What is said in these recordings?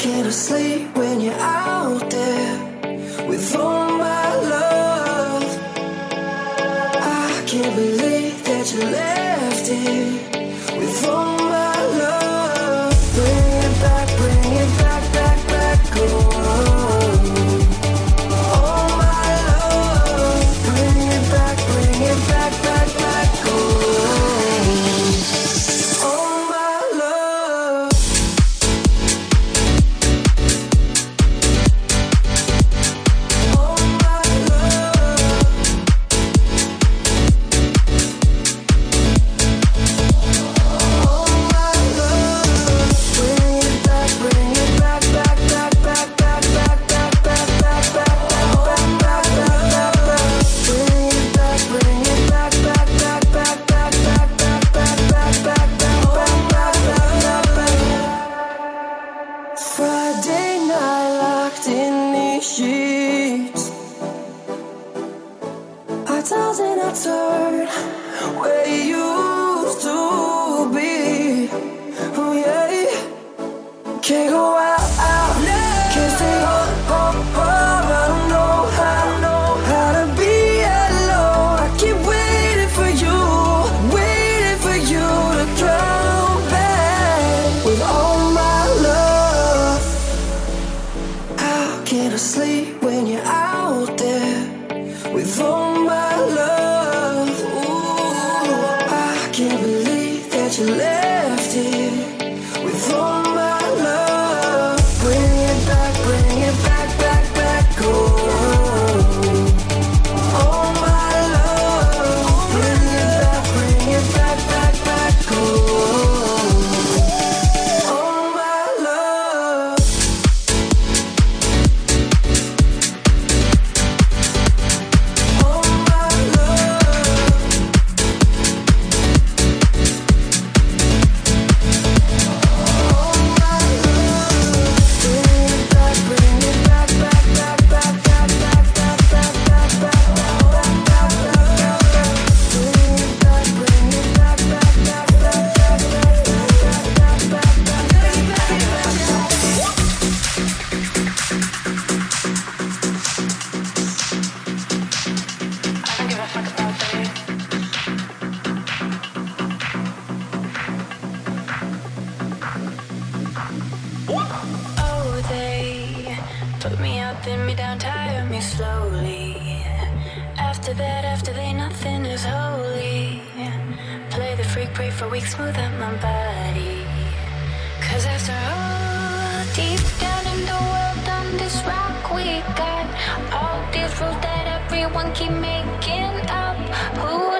Can I sleep when you're out there with all my love? I can't believe that you left. 是 keep making up. Who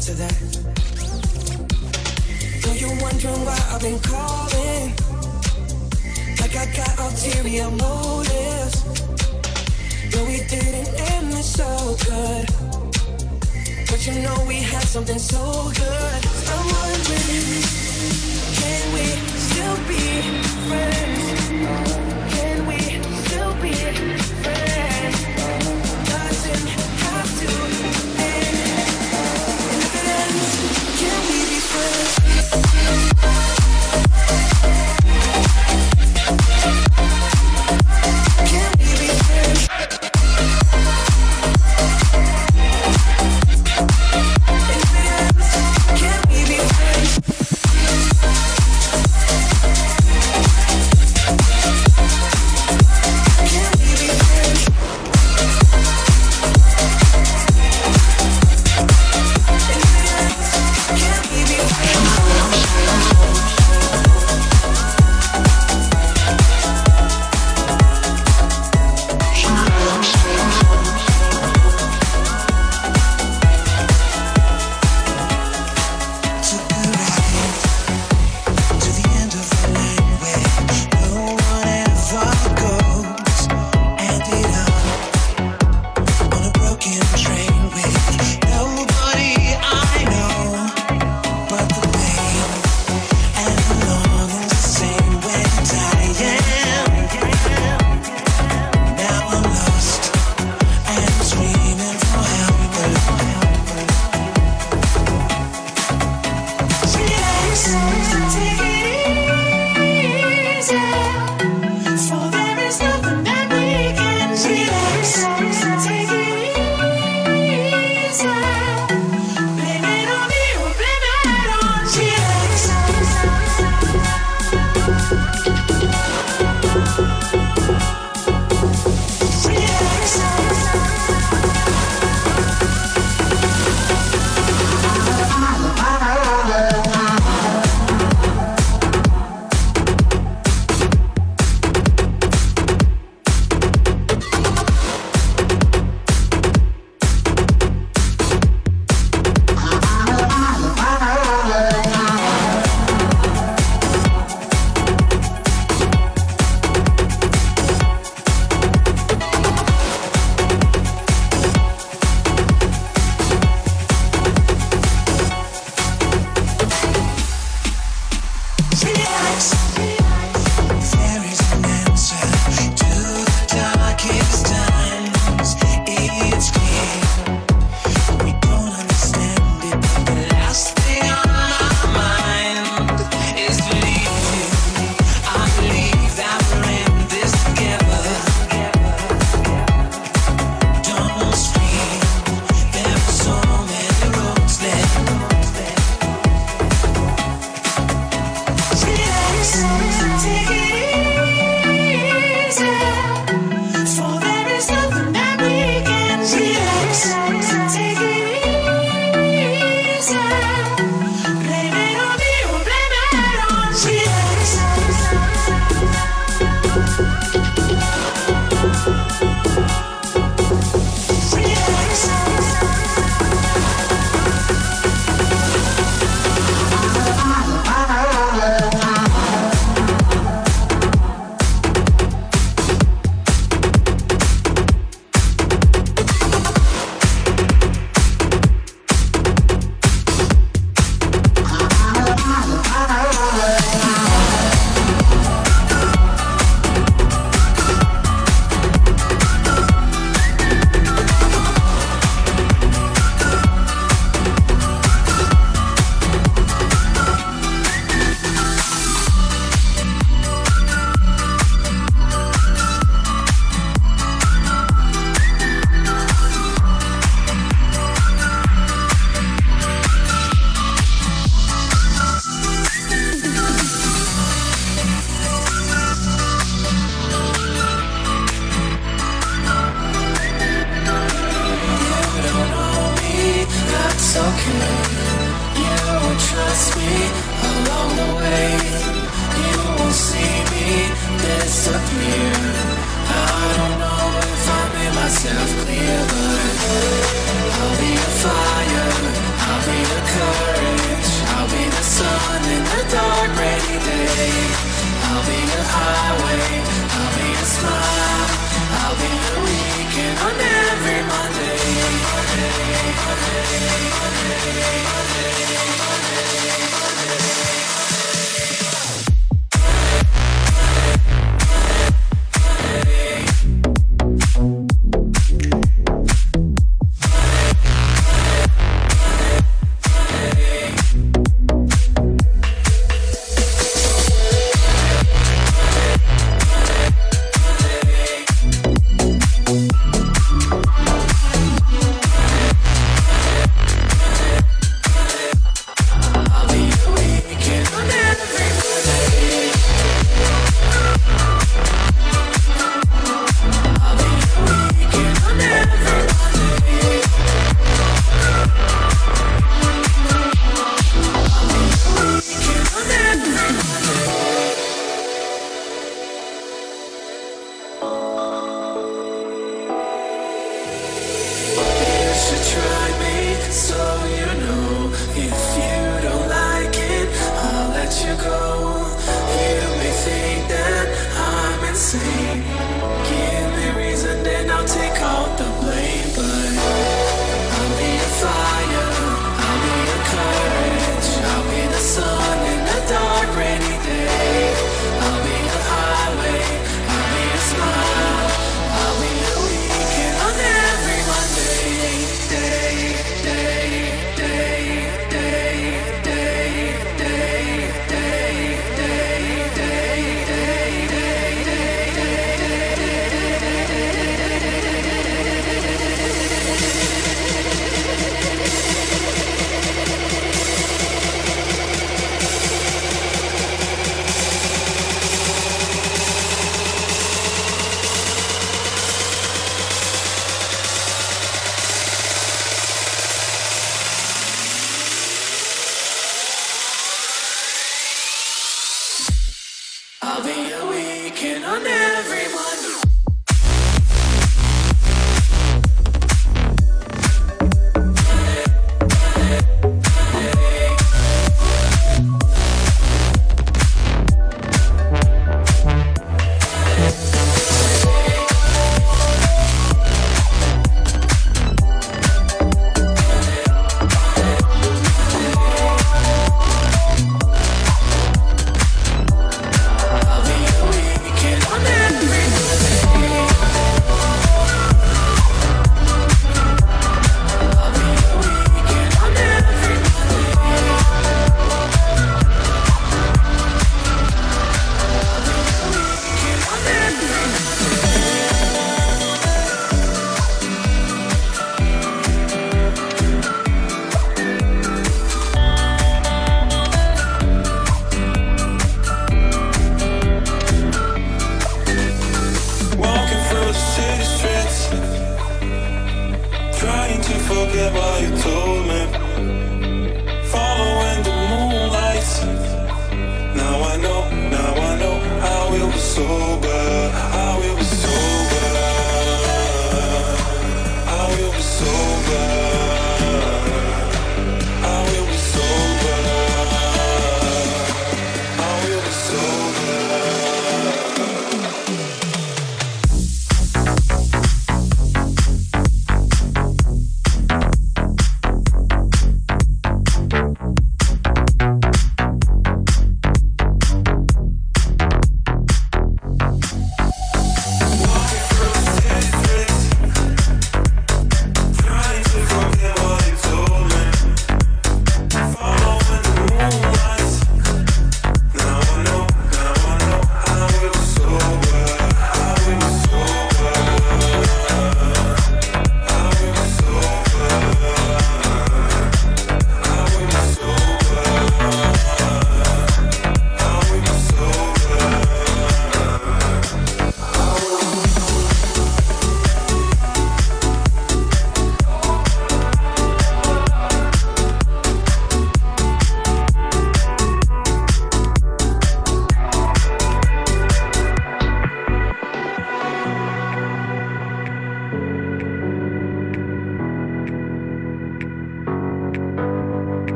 answer that. Though you're wondering why I've been calling, like I got ulterior motives. No, we didn't end this so good, but you know we had something so good. I'm wondering, can we still be friends? Can we still be?